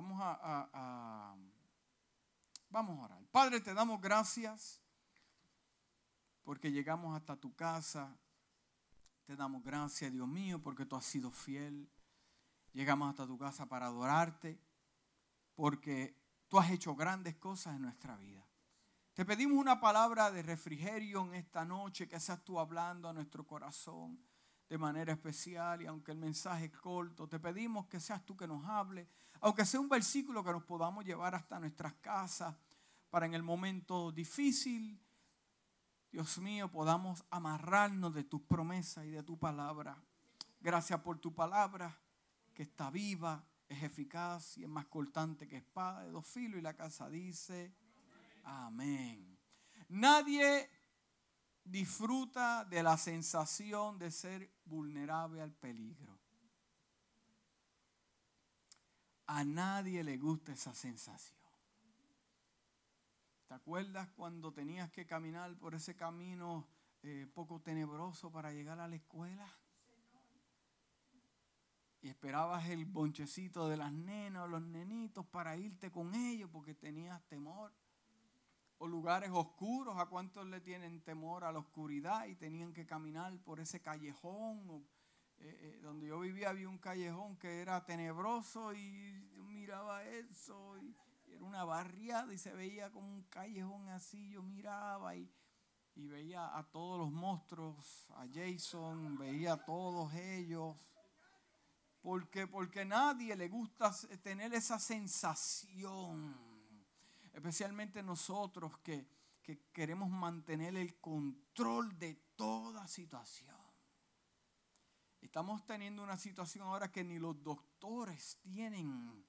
Vamos a, vamos a orar. Padre, te damos gracias porque llegamos hasta tu casa. Te damos gracias, Dios mío, porque tú has sido fiel. Llegamos hasta tu casa para adorarte, porque tú has hecho grandes cosas en nuestra vida. Te pedimos una palabra de refrigerio en esta noche, que seas tú hablando a nuestro corazón de manera especial y aunque el mensaje es corto, te pedimos que seas tú que nos hable, aunque sea un versículo que nos podamos llevar hasta nuestras casas para en el momento difícil, Dios mío, podamos amarrarnos de tus promesas y de tu palabra. Gracias por tu palabra que está viva, es eficaz y es más cortante que espada de dos filos y la casa dice, amén. Nadie disfruta de la sensación de ser vulnerable al peligro. A nadie le gusta esa sensación. ¿Te acuerdas cuando tenías que caminar por ese camino eh, poco tenebroso para llegar a la escuela? Y esperabas el bonchecito de las nenas o los nenitos para irte con ellos porque tenías temor o lugares oscuros, a cuántos le tienen temor a la oscuridad y tenían que caminar por ese callejón. Eh, eh, donde yo vivía había un callejón que era tenebroso y yo miraba eso y, era una barriada y se veía como un callejón así, yo miraba y, y veía a todos los monstruos, a Jason, veía a todos ellos. Porque, porque nadie le gusta tener esa sensación especialmente nosotros que, queremos mantener el control de toda situación. Estamos teniendo una situación ahora que ni los doctores tienen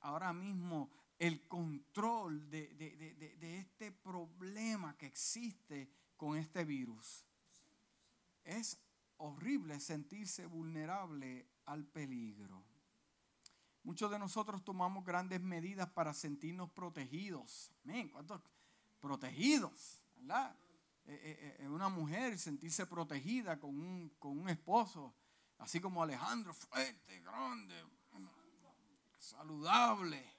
ahora mismo el control de, de, este problema que existe con este virus. Es horrible sentirse vulnerable al peligro. Muchos de nosotros tomamos grandes medidas para sentirnos protegidos. Amén. ¿Cuántos protegidos? ¿Verdad? Eh, eh, eh, una mujer sentirse protegida con un, con un esposo, así como Alejandro, fuerte, grande, saludable.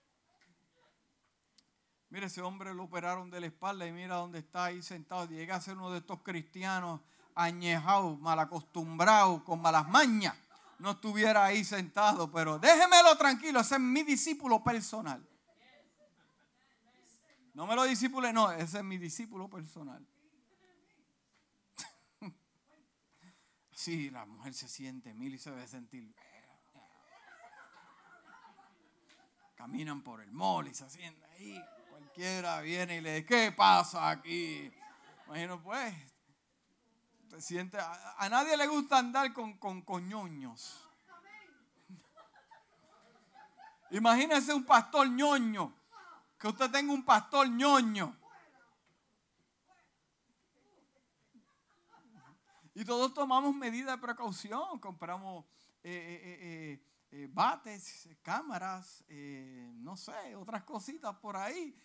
Mire, ese hombre lo operaron de la espalda y mira dónde está ahí sentado. Llega a ser uno de estos cristianos añejados, mal acostumbrados, con malas mañas no estuviera ahí sentado, pero déjemelo tranquilo, ese es mi discípulo personal. No me lo discípule, no, ese es mi discípulo personal. Sí, la mujer se siente mil y se debe sentir. Caminan por el mall y se sienten ahí. Cualquiera viene y le dice, ¿qué pasa aquí? Imagino, pues, siente, a, nadie le gusta andar con, con coñoños. Imagínese un pastor ñoño. Que usted tenga un pastor ñoño. Y todos tomamos medidas de precaución. Compramos eh, eh, eh, bates, cámaras, no sé, otras cositas por ahí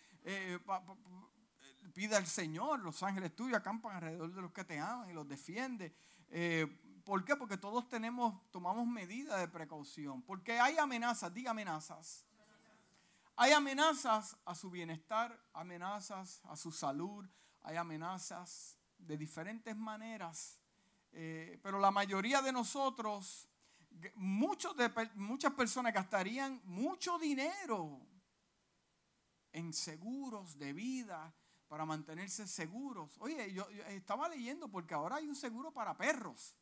pide al Señor, los ángeles tuyos acampan alrededor de los que te aman y los defiende. ¿Por qué? Porque todos tenemos, tomamos medidas de precaución. Porque hay amenazas, diga amenazas. Hay amenazas a su bienestar, amenazas a su salud, hay amenazas de diferentes maneras. Eh, pero la mayoría de nosotros, muchos de, muchas personas gastarían mucho dinero en seguros de vida, para mantenerse seguros. Oye, yo, estaba leyendo porque ahora hay un seguro para perros.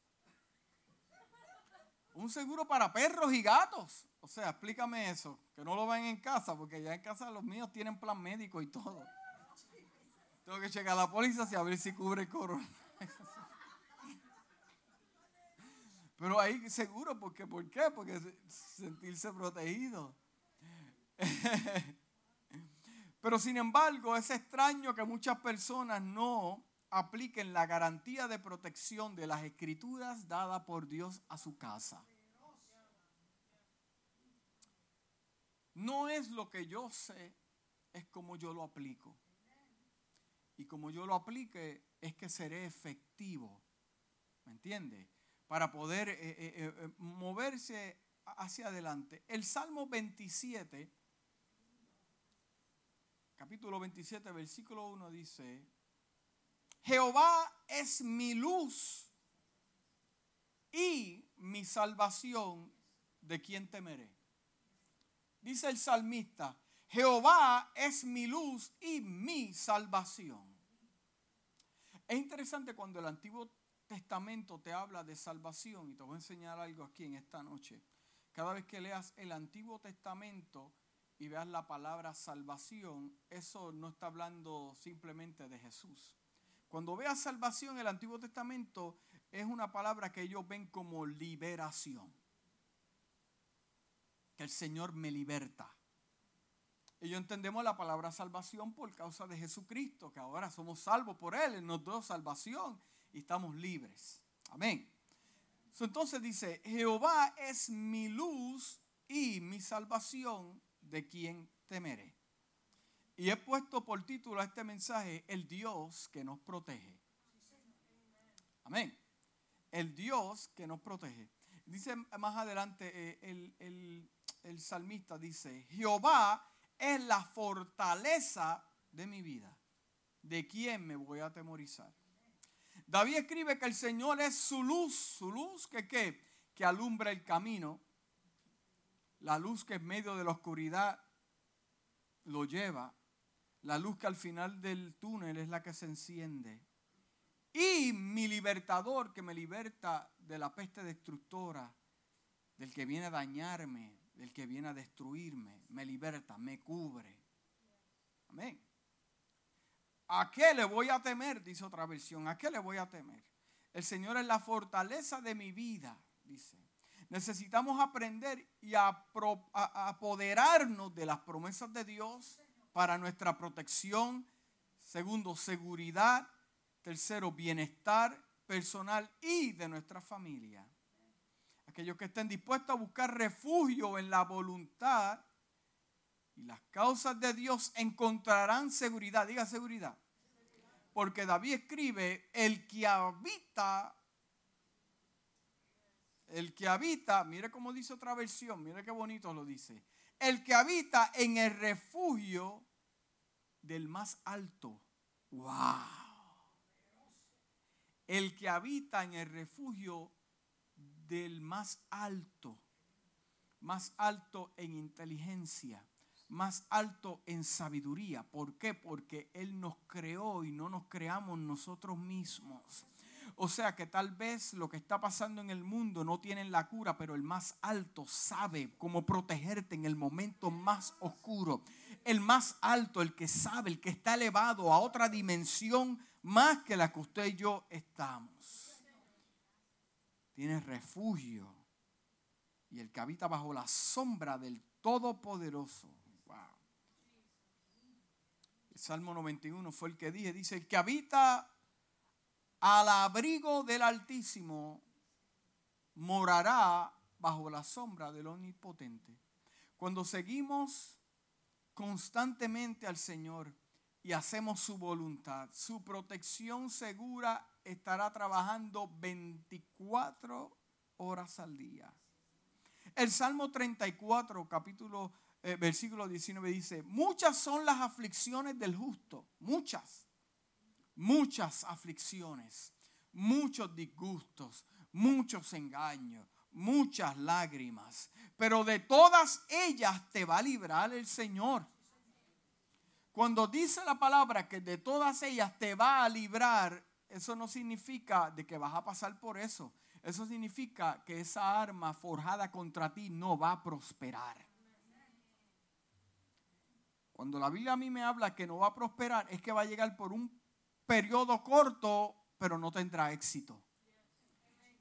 Un seguro para perros y gatos. O sea, explícame eso, que no lo ven en casa, porque ya en casa los míos tienen plan médico y todo. Tengo que checar la póliza y a ver si cubre corona. Pero hay seguro, porque, ¿por qué? Porque sentirse protegido. Pero sin embargo, es extraño que muchas personas no apliquen la garantía de protección de las escrituras dada por Dios a su casa. No es lo que yo sé, es como yo lo aplico. Y como yo lo aplique, es que seré efectivo. ¿Me entiende? Para poder eh, eh, eh, moverse hacia adelante. El Salmo 27 capítulo 27, versículo 1 dice, Jehová es mi luz y mi salvación, ¿de quién temeré? Dice el salmista, Jehová es mi luz y mi salvación. Es interesante cuando el Antiguo Testamento te habla de salvación, y te voy a enseñar algo aquí en esta noche. Cada vez que leas el Antiguo Testamento y veas la palabra salvación, eso no está hablando simplemente de Jesús. Cuando veas salvación el Antiguo Testamento, es una palabra que ellos ven como liberación. Que el Señor me liberta. Ellos entendemos la palabra salvación por causa de Jesucristo, que ahora somos salvos por Él, Él nos dio salvación y estamos libres. Amén. Entonces dice, Jehová es mi luz y mi salvación, de quien temeré. Y he puesto por título a este mensaje, el Dios que nos protege. Amén. El Dios que nos protege. Dice más adelante eh, el, el salmista, dice, Jehová es la fortaleza de mi vida. ¿De quién me voy a atemorizar? David escribe que el Señor es su luz, su luz que qué? Que alumbra el camino. La luz que en medio de la oscuridad lo lleva. La luz que al final del túnel es la que se enciende. Y mi libertador que me liberta de la peste destructora, del que viene a dañarme, del que viene a destruirme, me liberta, me cubre. Amén. ¿A qué le voy a temer? Dice otra versión. ¿A qué le voy a temer? El Señor es la fortaleza de mi vida, dice. Necesitamos aprender y apoderarnos de las promesas de Dios para nuestra protección. Segundo, seguridad. Tercero, bienestar personal y de nuestra familia. Aquellos que estén dispuestos a buscar refugio en la voluntad y las causas de Dios encontrarán seguridad. Diga seguridad. Porque David escribe, el que habita, el que habita, mire cómo dice otra versión, mire qué bonito lo dice. El que habita en el refugio del más alto. ¡Wow! El que habita en el refugio del más alto, más alto en inteligencia, más alto en sabiduría. ¿Por qué? Porque Él nos creó y no nos creamos nosotros mismos. O sea que tal vez lo que está pasando en el mundo no tiene la cura, pero el más alto sabe cómo protegerte en el momento más oscuro. El más alto, el que sabe, el que está elevado a otra dimensión más que la que usted y yo estamos. Tiene refugio. Y el que habita bajo la sombra del Todopoderoso Salmo 91 fue el que dije, dice, el que habita al abrigo del Altísimo morará bajo la sombra del Omnipotente. Cuando seguimos constantemente al Señor y hacemos su voluntad, su protección segura estará trabajando 24 horas al día. El Salmo 34, capítulo eh, versículo 19 dice, muchas son las aflicciones del justo, muchas, muchas aflicciones, muchos disgustos, muchos engaños, muchas lágrimas, pero de todas ellas te va a librar el Señor. Cuando dice la palabra que de todas ellas te va a librar, eso no significa de que vas a pasar por eso. Eso significa que esa arma forjada contra ti no va a prosperar. Cuando la Biblia a mí me habla que no va a prosperar, es que va a llegar por un periodo corto, pero no tendrá éxito.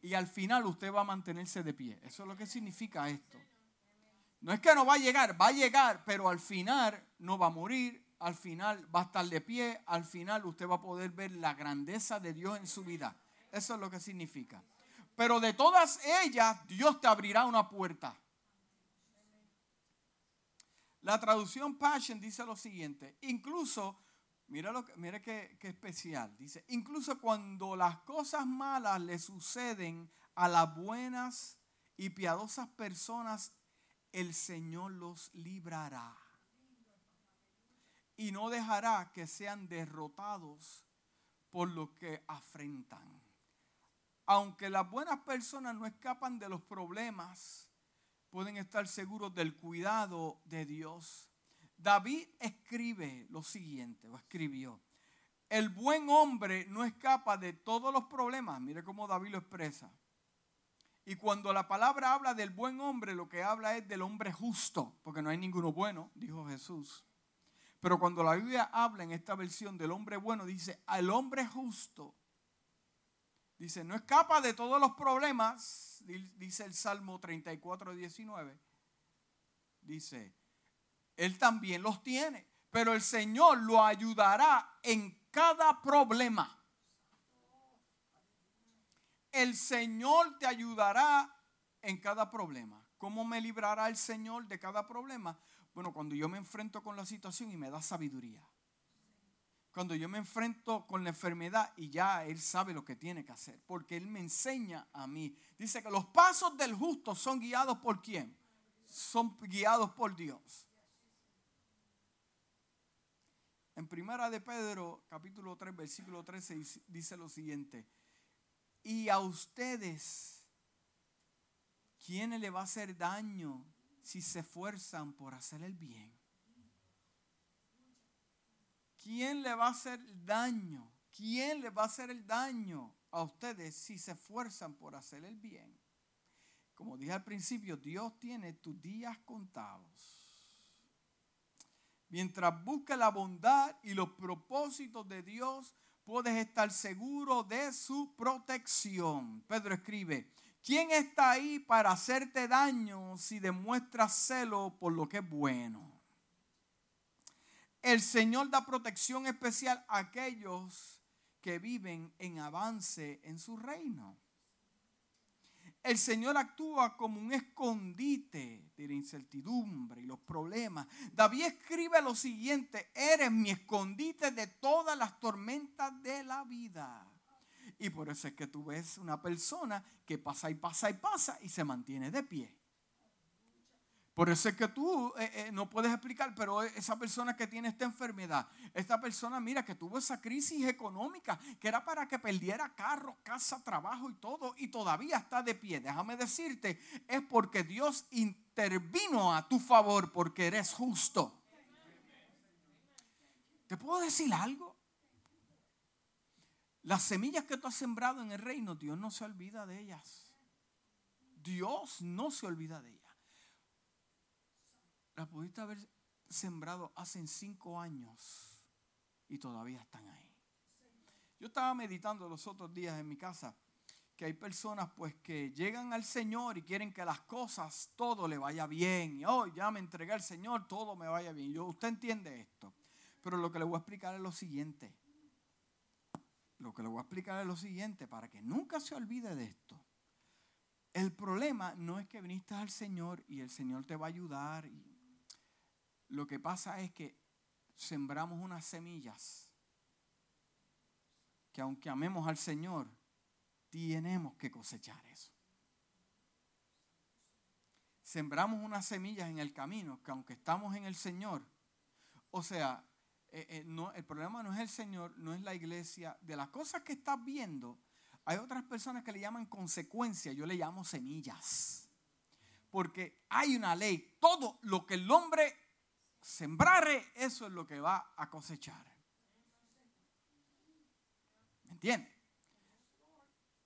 Y al final usted va a mantenerse de pie. Eso es lo que significa esto. No es que no va a llegar, va a llegar, pero al final no va a morir, al final va a estar de pie, al final usted va a poder ver la grandeza de Dios en su vida. Eso es lo que significa. Pero de todas ellas, Dios te abrirá una puerta. La traducción Passion dice lo siguiente, incluso, mira, lo que, mira qué, qué especial, dice, incluso cuando las cosas malas le suceden a las buenas y piadosas personas, el Señor los librará. y no dejará que sean derrotados por lo que afrentan. Aunque las buenas personas no escapan de los problemas, pueden estar seguros del cuidado de Dios. David escribe lo siguiente, o escribió, el buen hombre no escapa de todos los problemas, mire cómo David lo expresa. Y cuando la palabra habla del buen hombre, lo que habla es del hombre justo, porque no hay ninguno bueno, dijo Jesús. Pero cuando la Biblia habla en esta versión del hombre bueno, dice, al hombre justo, dice, no escapa de todos los problemas, dice el Salmo 34, 19, dice, él también los tiene, pero el Señor lo ayudará en cada problema. El Señor te ayudará en cada problema. ¿Cómo me librará el Señor de cada problema? Bueno, cuando yo me enfrento con la situación y me da sabiduría. Cuando yo me enfrento con la enfermedad y ya Él sabe lo que tiene que hacer. Porque Él me enseña a mí. Dice que los pasos del justo son guiados por quién? Son guiados por Dios. En primera de Pedro, capítulo 3, versículo 13, dice lo siguiente. Y a ustedes, ¿quién le va a hacer daño si se esfuerzan por hacer el bien? ¿Quién le va a hacer daño? ¿Quién le va a hacer el daño a ustedes si se esfuerzan por hacer el bien? Como dije al principio, Dios tiene tus días contados. Mientras busques la bondad y los propósitos de Dios, puedes estar seguro de su protección. Pedro escribe, ¿quién está ahí para hacerte daño si demuestras celo por lo que es bueno? El Señor da protección especial a aquellos que viven en avance en su reino. El Señor actúa como un escondite de la incertidumbre y los problemas. David escribe lo siguiente, eres mi escondite de todas las tormentas de la vida. Y por eso es que tú ves una persona que pasa y pasa y pasa y se mantiene de pie. Por eso es que tú eh, eh, no puedes explicar, pero esa persona que tiene esta enfermedad, esta persona, mira, que tuvo esa crisis económica, que era para que perdiera carro, casa, trabajo y todo, y todavía está de pie. Déjame decirte, es porque Dios intervino a tu favor, porque eres justo. ¿Te puedo decir algo? Las semillas que tú has sembrado en el reino, Dios no se olvida de ellas. Dios no se olvida de ellas la pudiste haber sembrado hace cinco años y todavía están ahí. Yo estaba meditando los otros días en mi casa que hay personas pues que llegan al Señor y quieren que las cosas, todo le vaya bien. Y hoy ya me entregué al Señor, todo me vaya bien. Yo, usted entiende esto. Pero lo que le voy a explicar es lo siguiente. Lo que le voy a explicar es lo siguiente, para que nunca se olvide de esto. El problema no es que viniste al Señor y el Señor te va a ayudar y lo que pasa es que sembramos unas semillas que aunque amemos al Señor, tenemos que cosechar eso. Sembramos unas semillas en el camino que aunque estamos en el Señor, o sea, eh, eh, el problema no es el Señor, no es la iglesia. De las cosas que estás viendo, hay otras personas que le llaman consecuencias, yo le llamo semillas. Porque hay una ley, todo lo que el hombre sembrare, eso es lo que va a cosechar. ¿Me entiendes?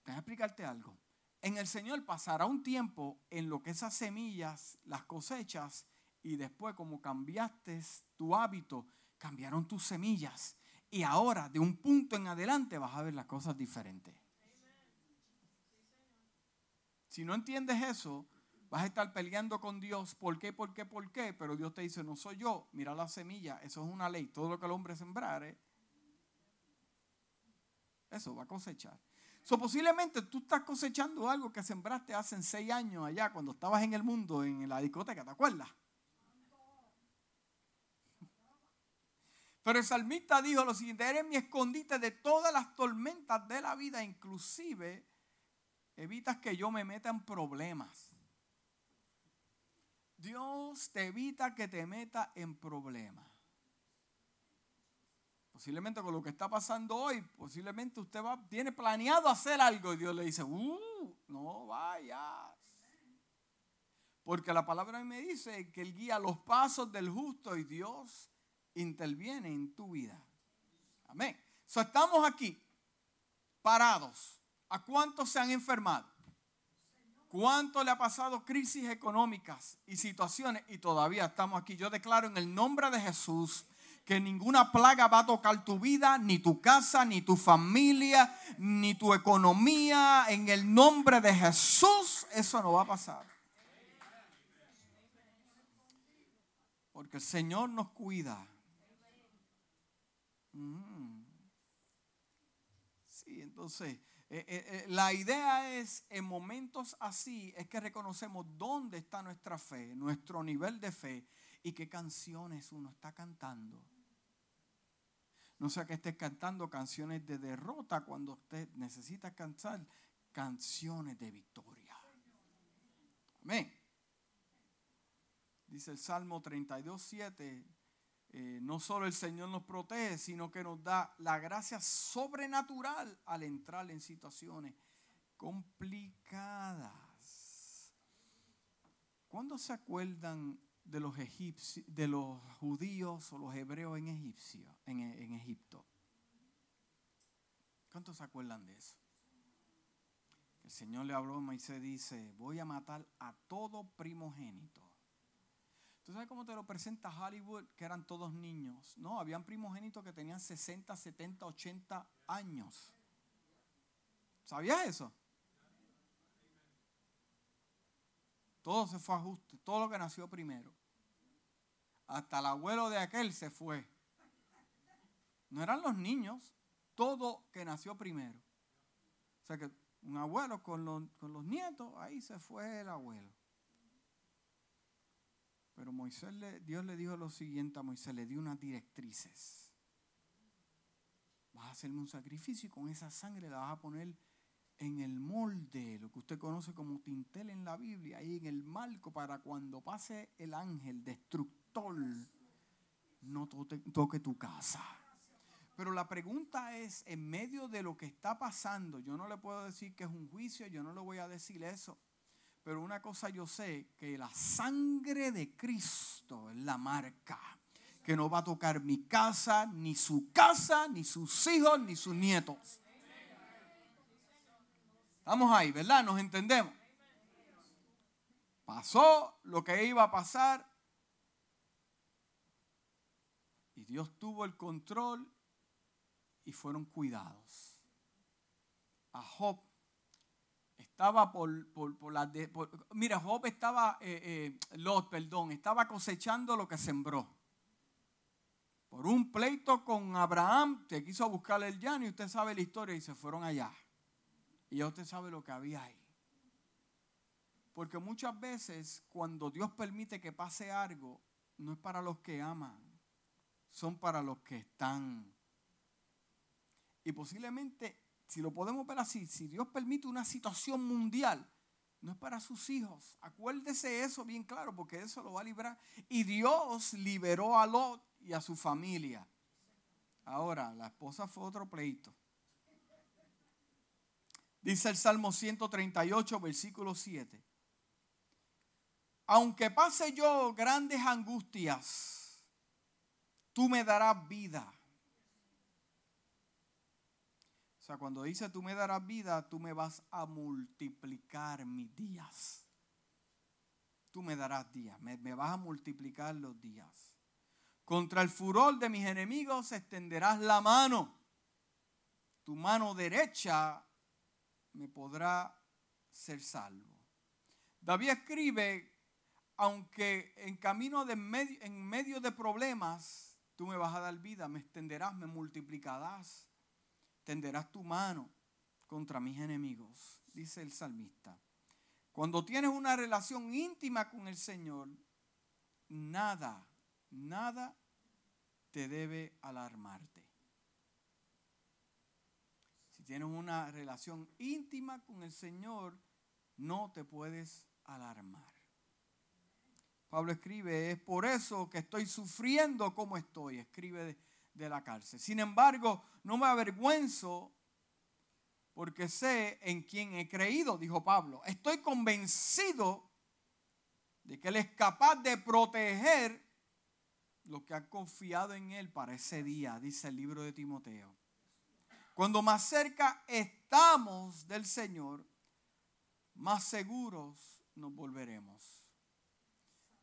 Déjame explicarte algo. En el Señor pasará un tiempo en lo que esas semillas las cosechas y después como cambiaste tu hábito, cambiaron tus semillas. Y ahora, de un punto en adelante, vas a ver las cosas diferentes. Si no entiendes eso, Vas a estar peleando con Dios. ¿Por qué? ¿Por qué? ¿Por qué? Pero Dios te dice, no soy yo. Mira la semilla. Eso es una ley. Todo lo que el hombre sembrare, eso va a cosechar. So, posiblemente tú estás cosechando algo que sembraste hace seis años allá, cuando estabas en el mundo, en la discoteca, ¿te acuerdas? Pero el salmista dijo lo siguiente, eres mi escondite de todas las tormentas de la vida, inclusive evitas que yo me meta en problemas. Dios te evita que te meta en problemas. Posiblemente con lo que está pasando hoy, posiblemente usted va, tiene planeado hacer algo y Dios le dice, uh, no vayas. Porque la palabra me dice que Él guía los pasos del justo y Dios interviene en tu vida. Amén. So, estamos aquí, parados. ¿A cuántos se han enfermado? ¿Cuánto le ha pasado crisis económicas y situaciones? Y todavía estamos aquí. Yo declaro en el nombre de Jesús que ninguna plaga va a tocar tu vida, ni tu casa, ni tu familia, ni tu economía. En el nombre de Jesús, eso no va a pasar. Porque el Señor nos cuida. Mm. Sí, entonces, eh, eh, eh, la idea es, en momentos así, es que reconocemos dónde está nuestra fe, nuestro nivel de fe y qué canciones uno está cantando. No sea que estés cantando canciones de derrota cuando usted necesita cantar canciones de victoria. Amén. Dice el Salmo 32, 7. Eh, no solo el Señor nos protege, sino que nos da la gracia sobrenatural al entrar en situaciones complicadas. ¿Cuándo se acuerdan de los egipcios, de los judíos o los hebreos en, Egipto? ¿Cuántos se acuerdan de eso? El Señor le habló a Moisés, dice, voy a matar a todo primogénito ¿Tú sabes cómo te lo presenta Hollywood? Que eran todos niños. No, habían primogénitos que tenían 60, 70, 80 años. ¿Sabías eso? Todo se fue a ajuste, todo lo que nació primero. Hasta el abuelo de aquel se fue. No eran los niños, todo que nació primero. O sea que un abuelo con los, con los nietos, ahí se fue el abuelo. Pero Moisés le, Dios le dijo lo siguiente a Moisés, le dio unas directrices. Vas a hacerme un sacrificio y con esa sangre la vas a poner en el molde, lo que usted conoce como tintel en la Biblia, ahí en el marco, para cuando pase el ángel destructor, no toque tu casa. Pero la pregunta es, en medio de lo que está pasando, yo no le puedo decir que es un juicio, yo no le voy a decir eso. Pero una cosa yo sé, que la sangre de Cristo es la marca que no va a tocar mi casa, ni su casa, ni sus hijos, ni sus nietos. Estamos ahí, ¿verdad? Nos entendemos. Pasó lo que iba a pasar y Dios tuvo el control y fueron cuidados. A Job estaba por, por, la... mira, Job estaba, eh, eh, Lot, perdón, estaba cosechando lo que sembró. Por un pleito con Abraham, que quiso buscarle el llano y usted sabe la historia y se fueron allá. Y ya usted sabe lo que había ahí. Porque muchas veces cuando Dios permite que pase algo, no es para los que aman, son para los que están. Y posiblemente si lo podemos ver así, si Dios permite una situación mundial, no es para sus hijos. Acuérdese eso bien claro, porque eso lo va a librar. Y Dios liberó a Lot y a su familia. Ahora, la esposa fue otro pleito. Dice el Salmo 138, versículo 7. Aunque pase yo grandes angustias, tú me darás vida o sea, cuando dice tú me darás vida, tú me vas a multiplicar mis días. Tú me darás días, me, vas a multiplicar los días. Contra el furor de mis enemigos extenderás la mano. Tu mano derecha me podrá ser salvo. David escribe, aunque en camino de medio, en medio de problemas, tú me vas a dar vida, me extenderás, me multiplicarás tenderás tu mano contra mis enemigos, dice el salmista. Cuando tienes una relación íntima con el Señor, nada, nada te debe alarmarte. Si tienes una relación íntima con el Señor, no te puedes alarmar. Pablo escribe, es por eso que estoy sufriendo como estoy. Escribe de la cárcel. Sin embargo, no me avergüenzo porque sé en quién he creído, dijo Pablo. Estoy convencido de que Él es capaz de proteger lo que ha confiado en Él para ese día, dice el libro de Timoteo. Cuando más cerca estamos del Señor, más seguros nos volveremos.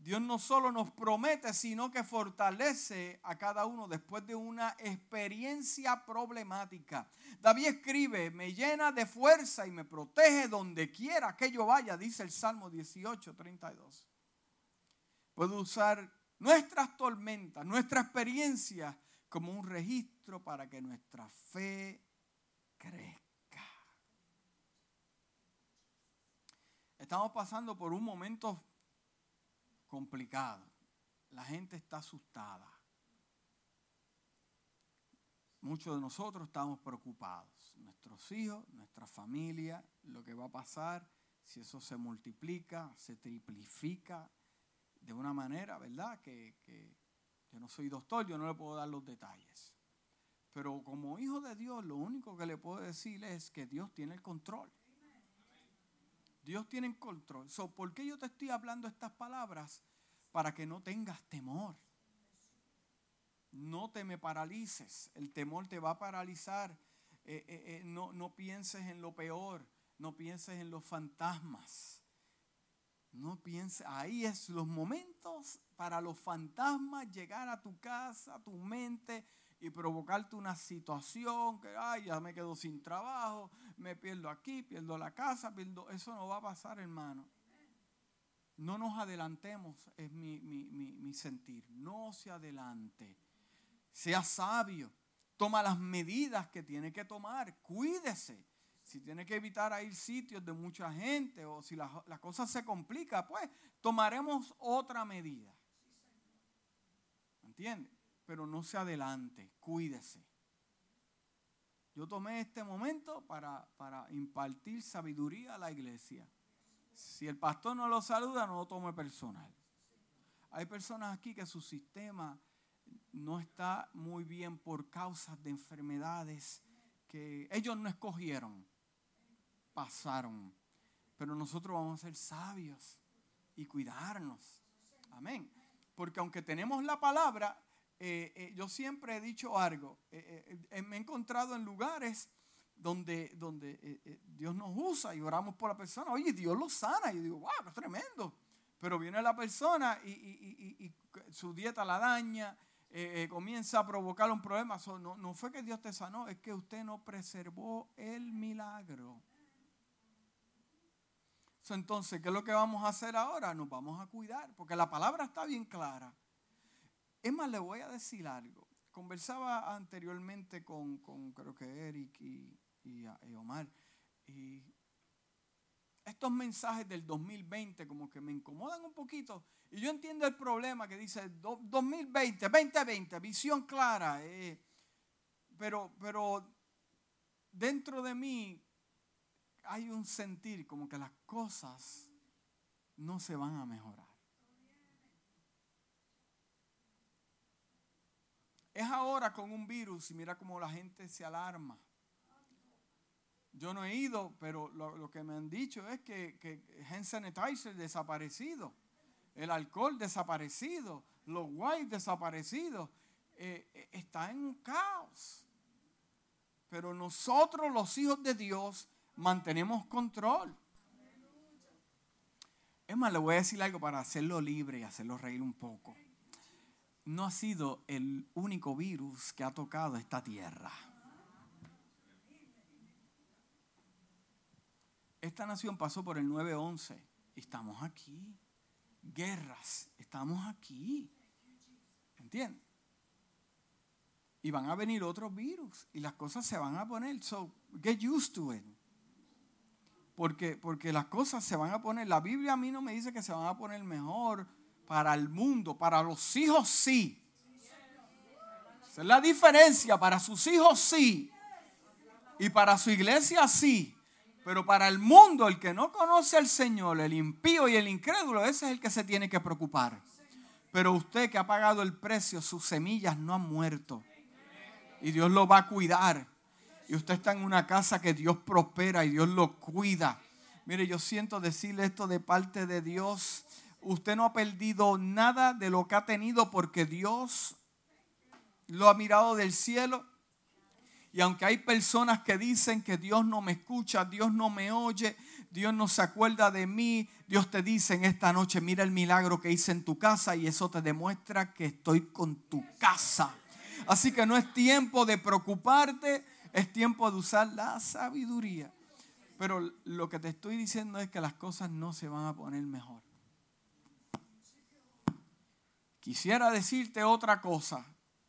Dios no solo nos promete, sino que fortalece a cada uno después de una experiencia problemática. David escribe, me llena de fuerza y me protege donde quiera que yo vaya, dice el Salmo 18, 32. Puedo usar nuestras tormentas, nuestra experiencia como un registro para que nuestra fe crezca. Estamos pasando por un momento complicado. La gente está asustada. Muchos de nosotros estamos preocupados. Nuestros hijos, nuestra familia, lo que va a pasar, si eso se multiplica, se triplifica de una manera, ¿verdad? Que, que yo no soy doctor, yo no le puedo dar los detalles. Pero como hijo de Dios, lo único que le puedo decir es que Dios tiene el control. Dios tiene control. ¿Por qué yo te estoy hablando estas palabras? Para que no tengas temor. No te me paralices. El temor te va a paralizar. Eh, eh, eh, no, no pienses en lo peor. No pienses en los fantasmas. No pienses. Ahí es los momentos para los fantasmas llegar a tu casa, a tu mente y provocarte una situación que, ay, ya me quedo sin trabajo, me pierdo aquí, pierdo la casa, pierdo... Eso no va a pasar, hermano. No nos adelantemos, es mi, mi sentir. No se adelante. Sea sabio. Toma las medidas que tiene que tomar. Cuídese. Si tiene que evitar ir sitios de mucha gente o si la, la cosa se complica, pues tomaremos otra medida. ¿Entiende? Pero no se adelante, cuídese. Yo tomé este momento para, para impartir sabiduría a la iglesia. Si el pastor no lo saluda, no lo tome personal. Hay personas aquí que su sistema no está muy bien por causas de enfermedades que ellos no escogieron, pasaron. Pero nosotros vamos a ser sabios y cuidarnos. Amén. Porque aunque tenemos la palabra, eh, eh, yo siempre he dicho algo, eh, me he encontrado en lugares donde, donde Dios nos usa y oramos por la persona, oye, Dios lo sana, y yo digo, wow, es tremendo. Pero viene la persona y, su dieta la daña, comienza a provocar un problema. no, no fue que Dios te sanó, es que usted no preservó el milagro. entonces, ¿qué es lo que vamos a hacer ahora? Nos vamos a cuidar, porque la palabra está bien clara. Es más, le voy a decir algo. Conversaba anteriormente con, creo que Eric y, Omar. Y estos mensajes del 2020 como que me incomodan un poquito. Y yo entiendo el problema que dice 2020, 2020, visión clara. Eh, pero, pero dentro de mí hay un sentir como que las cosas no se van a mejorar. Es ahora con un virus y mira cómo la gente se alarma. Yo no he ido, pero lo, que me han dicho es que, que hand sanitizer desaparecido, el alcohol desaparecido, los wipes desaparecidos. Eh, eh, está en un caos. Pero nosotros, los hijos de Dios, mantenemos control. Es más, le voy a decir algo para hacerlo libre y hacerlo reír un poco no ha sido el único virus que ha tocado esta tierra. Esta nación pasó por el 9-11 y estamos aquí. Guerras, estamos aquí. ¿Entiendes? Y van a venir otros virus y las cosas se van a poner. So, get used to it. Porque, porque las cosas se van a poner. La Biblia a mí no me dice que se van a poner mejor para el mundo, para los hijos sí. Esa es la diferencia. Para sus hijos sí. Y para su iglesia sí. Pero para el mundo, el que no conoce al Señor, el impío y el incrédulo, ese es el que se tiene que preocupar. Pero usted que ha pagado el precio, sus semillas no han muerto. Y Dios lo va a cuidar. Y usted está en una casa que Dios prospera y Dios lo cuida. Mire, yo siento decirle esto de parte de Dios. Usted no ha perdido nada de lo que ha tenido porque Dios lo ha mirado del cielo. Y aunque hay personas que dicen que Dios no me escucha, Dios no me oye, Dios no se acuerda de mí, Dios te dice en esta noche, mira el milagro que hice en tu casa y eso te demuestra que estoy con tu casa. Así que no es tiempo de preocuparte, es tiempo de usar la sabiduría. Pero lo que te estoy diciendo es que las cosas no se van a poner mejor. Quisiera decirte otra cosa,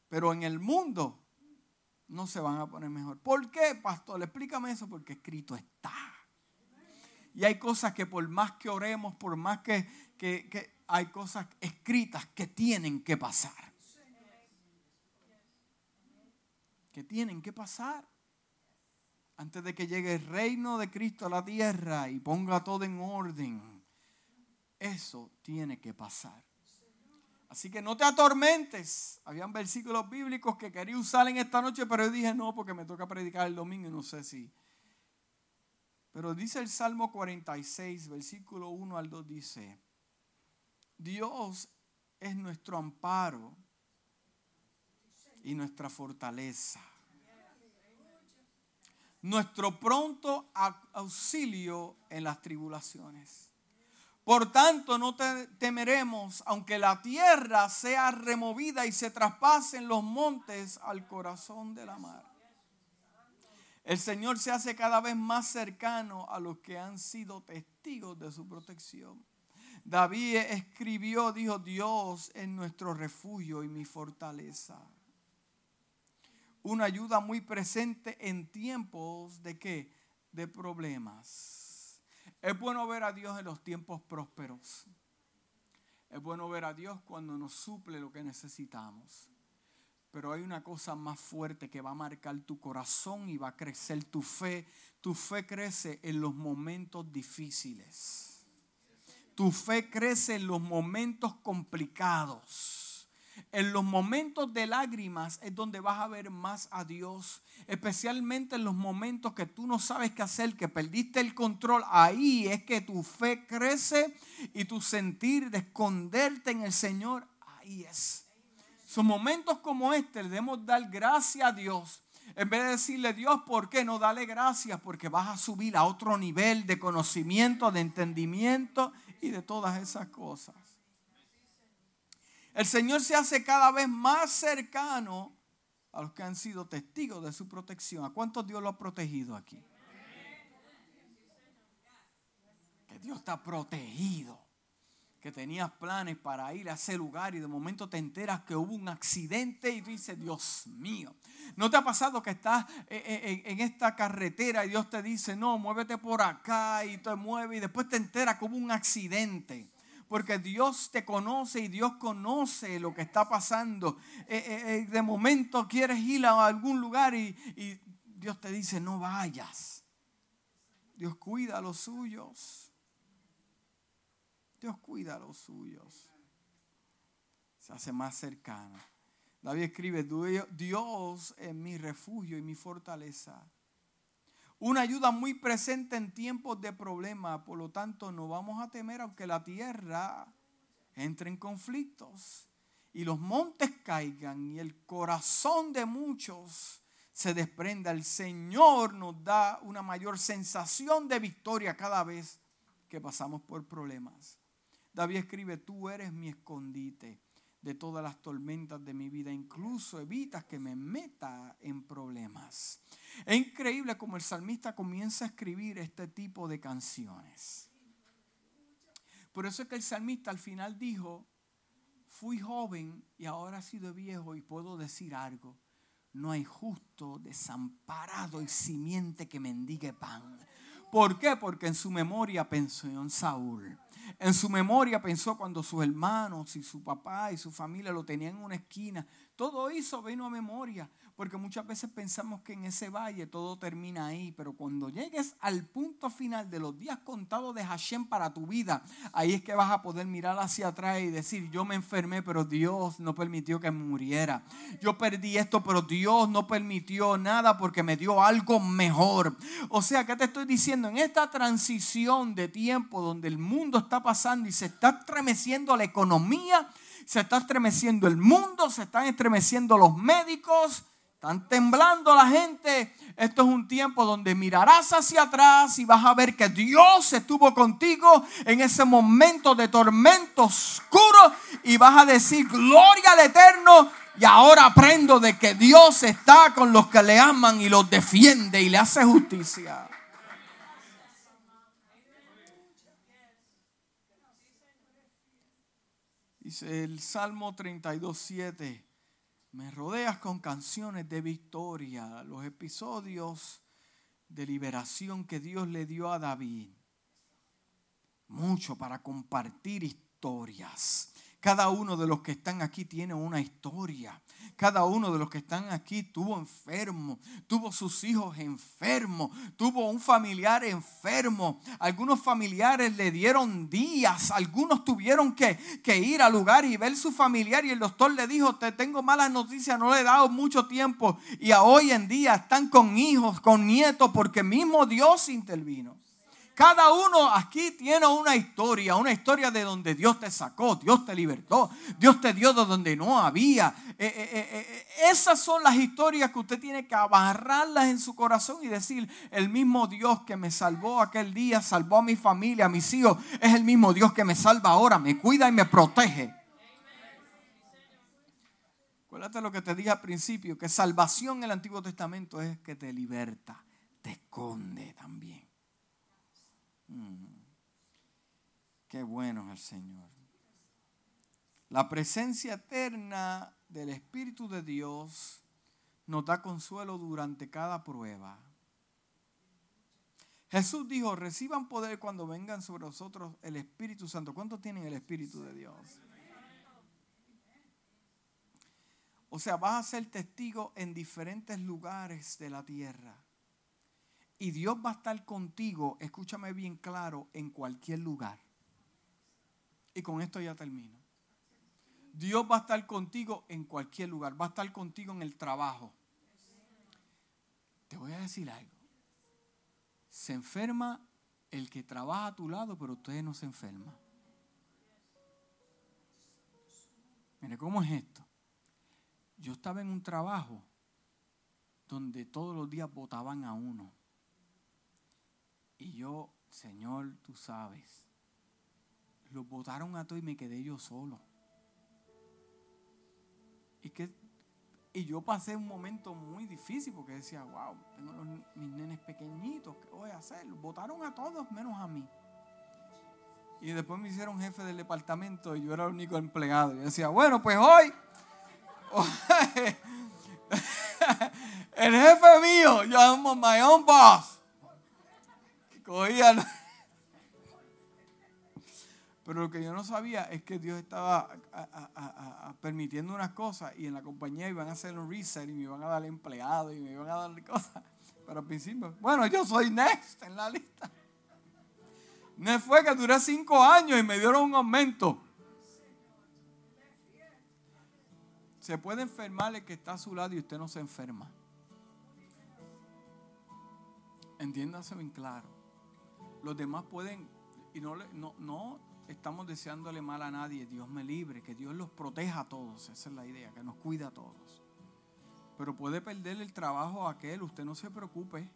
pero en el mundo no se van a poner mejor. ¿Por qué, pastor? Explícame eso, porque escrito está. Y hay cosas que por más que oremos, por más que, que hay cosas escritas que tienen que pasar. Que tienen que pasar. Antes de que llegue el reino de Cristo a la tierra y ponga todo en orden. Eso tiene que pasar. Así que no te atormentes. Habían versículos bíblicos que quería usar en esta noche, pero yo dije no, porque me toca predicar el domingo y no sé si. Pero dice el Salmo 46, versículo 1 al 2, dice, Dios es nuestro amparo y nuestra fortaleza. Nuestro pronto auxilio en las tribulaciones. Por tanto, no temeremos, aunque la tierra sea removida y se traspasen los montes al corazón de la mar. El Señor se hace cada vez más cercano a los que han sido testigos de su protección. David escribió, dijo, Dios es nuestro refugio y mi fortaleza. Una ayuda muy presente en tiempos de qué? De problemas es bueno ver a Dios en los tiempos prósperos. Es bueno ver a Dios cuando nos suple lo que necesitamos. Pero hay una cosa más fuerte que va a marcar tu corazón y va a crecer tu fe. Tu fe crece en los momentos difíciles. Tu fe crece en los momentos complicados. En los momentos de lágrimas es donde vas a ver más a Dios. Especialmente en los momentos que tú no sabes qué hacer, que perdiste el control. Ahí es que tu fe crece y tu sentir de esconderte en el Señor, ahí es. Son momentos como este, le debemos dar gracias a Dios. En vez de decirle, Dios, ¿por qué no dale gracias? Porque vas a subir a otro nivel de conocimiento, de entendimiento y de todas esas cosas. El Señor se hace cada vez más cercano a los que han sido testigos de su protección. ¿A cuántos Dios lo ha protegido aquí? Que Dios está protegido. Que tenías planes para ir a ese lugar y de momento te enteras que hubo un accidente y tú dices, Dios mío. ¿No te ha pasado que estás eh, eh, en esta carretera y Dios te dice, no, muévete por acá y te mueve y después te enteras que hubo un accidente? Porque Dios te conoce y Dios conoce lo que está pasando. Eh, eh, eh, de momento quieres ir a algún lugar y, y Dios te dice, no vayas. Dios cuida a los suyos. Dios cuida a los suyos. Se hace más cercano. David escribe, Dios es mi refugio y mi fortaleza una ayuda muy presente en tiempos de problema. Por lo tanto, no vamos a temer aunque la tierra entre en conflictos y los montes caigan y el corazón de muchos se desprenda. El Señor nos da una mayor sensación de victoria cada vez que pasamos por problemas. David escribe, tú eres mi escondite de todas las tormentas de mi vida. Incluso evitas que me meta en problemas. Es increíble como el salmista comienza a escribir este tipo de canciones. Por eso es que el salmista al final dijo, fui joven y ahora he sido viejo y puedo decir algo. No hay justo, desamparado y simiente que mendigue pan. ¿Por qué? Porque en su memoria pensó en Saúl En su memoria pensó cuando sus hermanos y su papá y su familia lo tenían en una esquina. Todo eso vino a memoria, porque muchas veces pensamos que en ese valle todo termina ahí, pero cuando llegues al punto final de los días contados de Hashem para tu vida, ahí es que vas a poder mirar hacia atrás y decir, yo me enfermé, pero Dios no permitió que muriera. Yo perdí esto, pero Dios no permitió nada porque me dio algo mejor. O sea, ¿qué te estoy diciendo? En esta transición de tiempo donde el mundo está pasando y se está estremeciendo la economía, se está estremeciendo el mundo, se están estremeciendo los médicos, están temblando la gente. Esto es un tiempo donde mirarás hacia atrás y vas a ver que Dios estuvo contigo en ese momento de tormento oscuro y vas a decir, gloria al eterno. Y ahora aprendo de que Dios está con los que le aman y los defiende y le hace justicia. Dice el Salmo 32, 7. Me rodeas con canciones de victoria, los episodios de liberación que Dios le dio a David. Mucho para compartir historias. Cada uno de los que están aquí tiene una historia. Cada uno de los que están aquí tuvo enfermo, tuvo sus hijos enfermos, tuvo un familiar enfermo. Algunos familiares le dieron días, algunos tuvieron que, ir al lugar y ver su familiar y el doctor le dijo, te tengo malas noticias, no le he dado mucho tiempo. Y a hoy en día están con hijos, con nietos, porque mismo Dios intervino. Cada uno aquí tiene una historia, una historia de donde Dios te sacó, Dios te libertó, Dios te dio de donde no había. Eh, eh, eh, esas son las historias que usted tiene que abarrarlas en su corazón y decir, el mismo Dios que me salvó aquel día, salvó a mi familia, a mis hijos, es el mismo Dios que me salva ahora, me cuida y me protege. Acuérdate lo que te dije al principio, que salvación en el Antiguo Testamento es que te liberta, te esconde también. Mm. Qué bueno es el Señor. La presencia eterna del Espíritu de Dios nos da consuelo durante cada prueba. Jesús dijo, reciban poder cuando vengan sobre nosotros el Espíritu Santo. ¿Cuántos tienen el Espíritu de Dios? O sea, vas a ser testigo en diferentes lugares de la tierra. Y Dios va a estar contigo, escúchame bien claro, en cualquier lugar. Y con esto ya termino. Dios va a estar contigo en cualquier lugar. Va a estar contigo en el trabajo. Te voy a decir algo. Se enferma el que trabaja a tu lado, pero usted no se enferma. Mire, ¿cómo es esto? Yo estaba en un trabajo donde todos los días votaban a uno. Y yo, Señor, tú sabes, los botaron a todos y me quedé yo solo. Y, que, y yo pasé un momento muy difícil porque decía, wow, tengo mis nenes pequeñitos, ¿qué voy a hacer? Los botaron a todos menos a mí. Y después me hicieron jefe del departamento y yo era el único empleado. Y decía, bueno, pues hoy, el jefe mío, yo amo my own boss. Pero lo que yo no sabía es que Dios estaba permitiendo unas cosas y en la compañía iban a hacer un reset y me iban a dar empleado y me iban a dar cosas. Pero al principio, bueno, yo soy next en la lista. No fue que duré cinco años y me dieron un aumento. Se puede enfermar el que está a su lado y usted no se enferma. Entiéndase bien claro los demás pueden, y no, no, no estamos deseándole mal a nadie, Dios me libre, que Dios los proteja a todos, esa es la idea, que nos cuida a todos. Pero puede perder el trabajo a aquel, usted no se preocupe.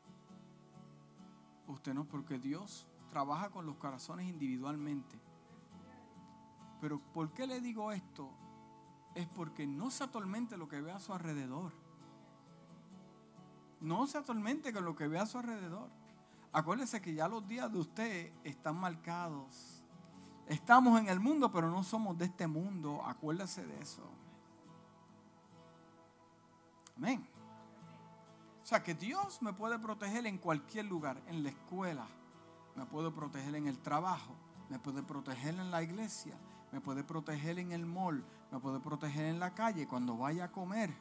Usted no, porque Dios trabaja con los corazones individualmente. Pero ¿por qué le digo esto? Es porque no se atormente lo que ve a su alrededor. No se atormente con lo que ve a su alrededor. Acuérdese que ya los días de usted están marcados. Estamos en el mundo, pero no somos de este mundo. Acuérdese de eso. Amén. O sea que Dios me puede proteger en cualquier lugar, en la escuela, me puede proteger en el trabajo, me puede proteger en la iglesia, me puede proteger en el mall, me puede proteger en la calle cuando vaya a comer.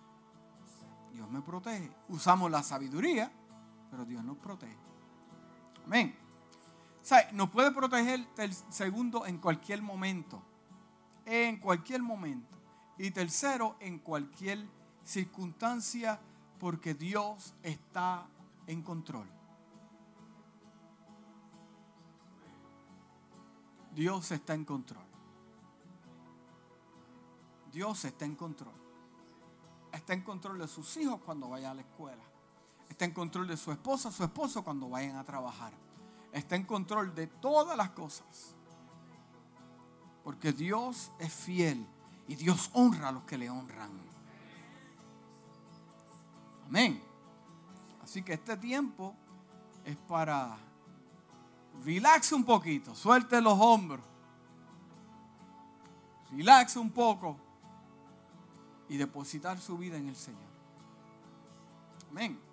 Dios me protege. Usamos la sabiduría, pero Dios nos protege. Amén. Sea, nos puede proteger el segundo en cualquier momento. En cualquier momento. Y tercero, en cualquier circunstancia, porque Dios está en control. Dios está en control. Dios está en control. Está en control de sus hijos cuando vayan a la escuela. Está en control de su esposa, su esposo cuando vayan a trabajar. Está en control de todas las cosas. Porque Dios es fiel y Dios honra a los que le honran. Amén. Así que este tiempo es para relax un poquito, suelte los hombros, relax un poco y depositar su vida en el Señor. Amén.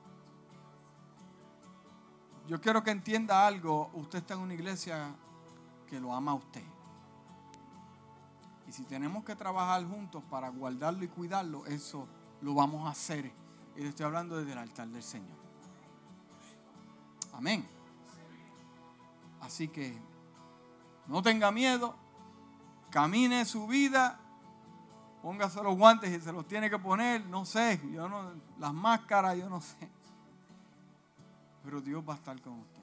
Yo quiero que entienda algo. Usted está en una iglesia que lo ama a usted. Y si tenemos que trabajar juntos para guardarlo y cuidarlo, eso lo vamos a hacer. Y le estoy hablando desde el altar del Señor. Amén. Así que no tenga miedo, camine su vida, póngase los guantes y se los tiene que poner, no sé, yo no, las máscaras, yo no sé. Pero Dios va a estar con usted.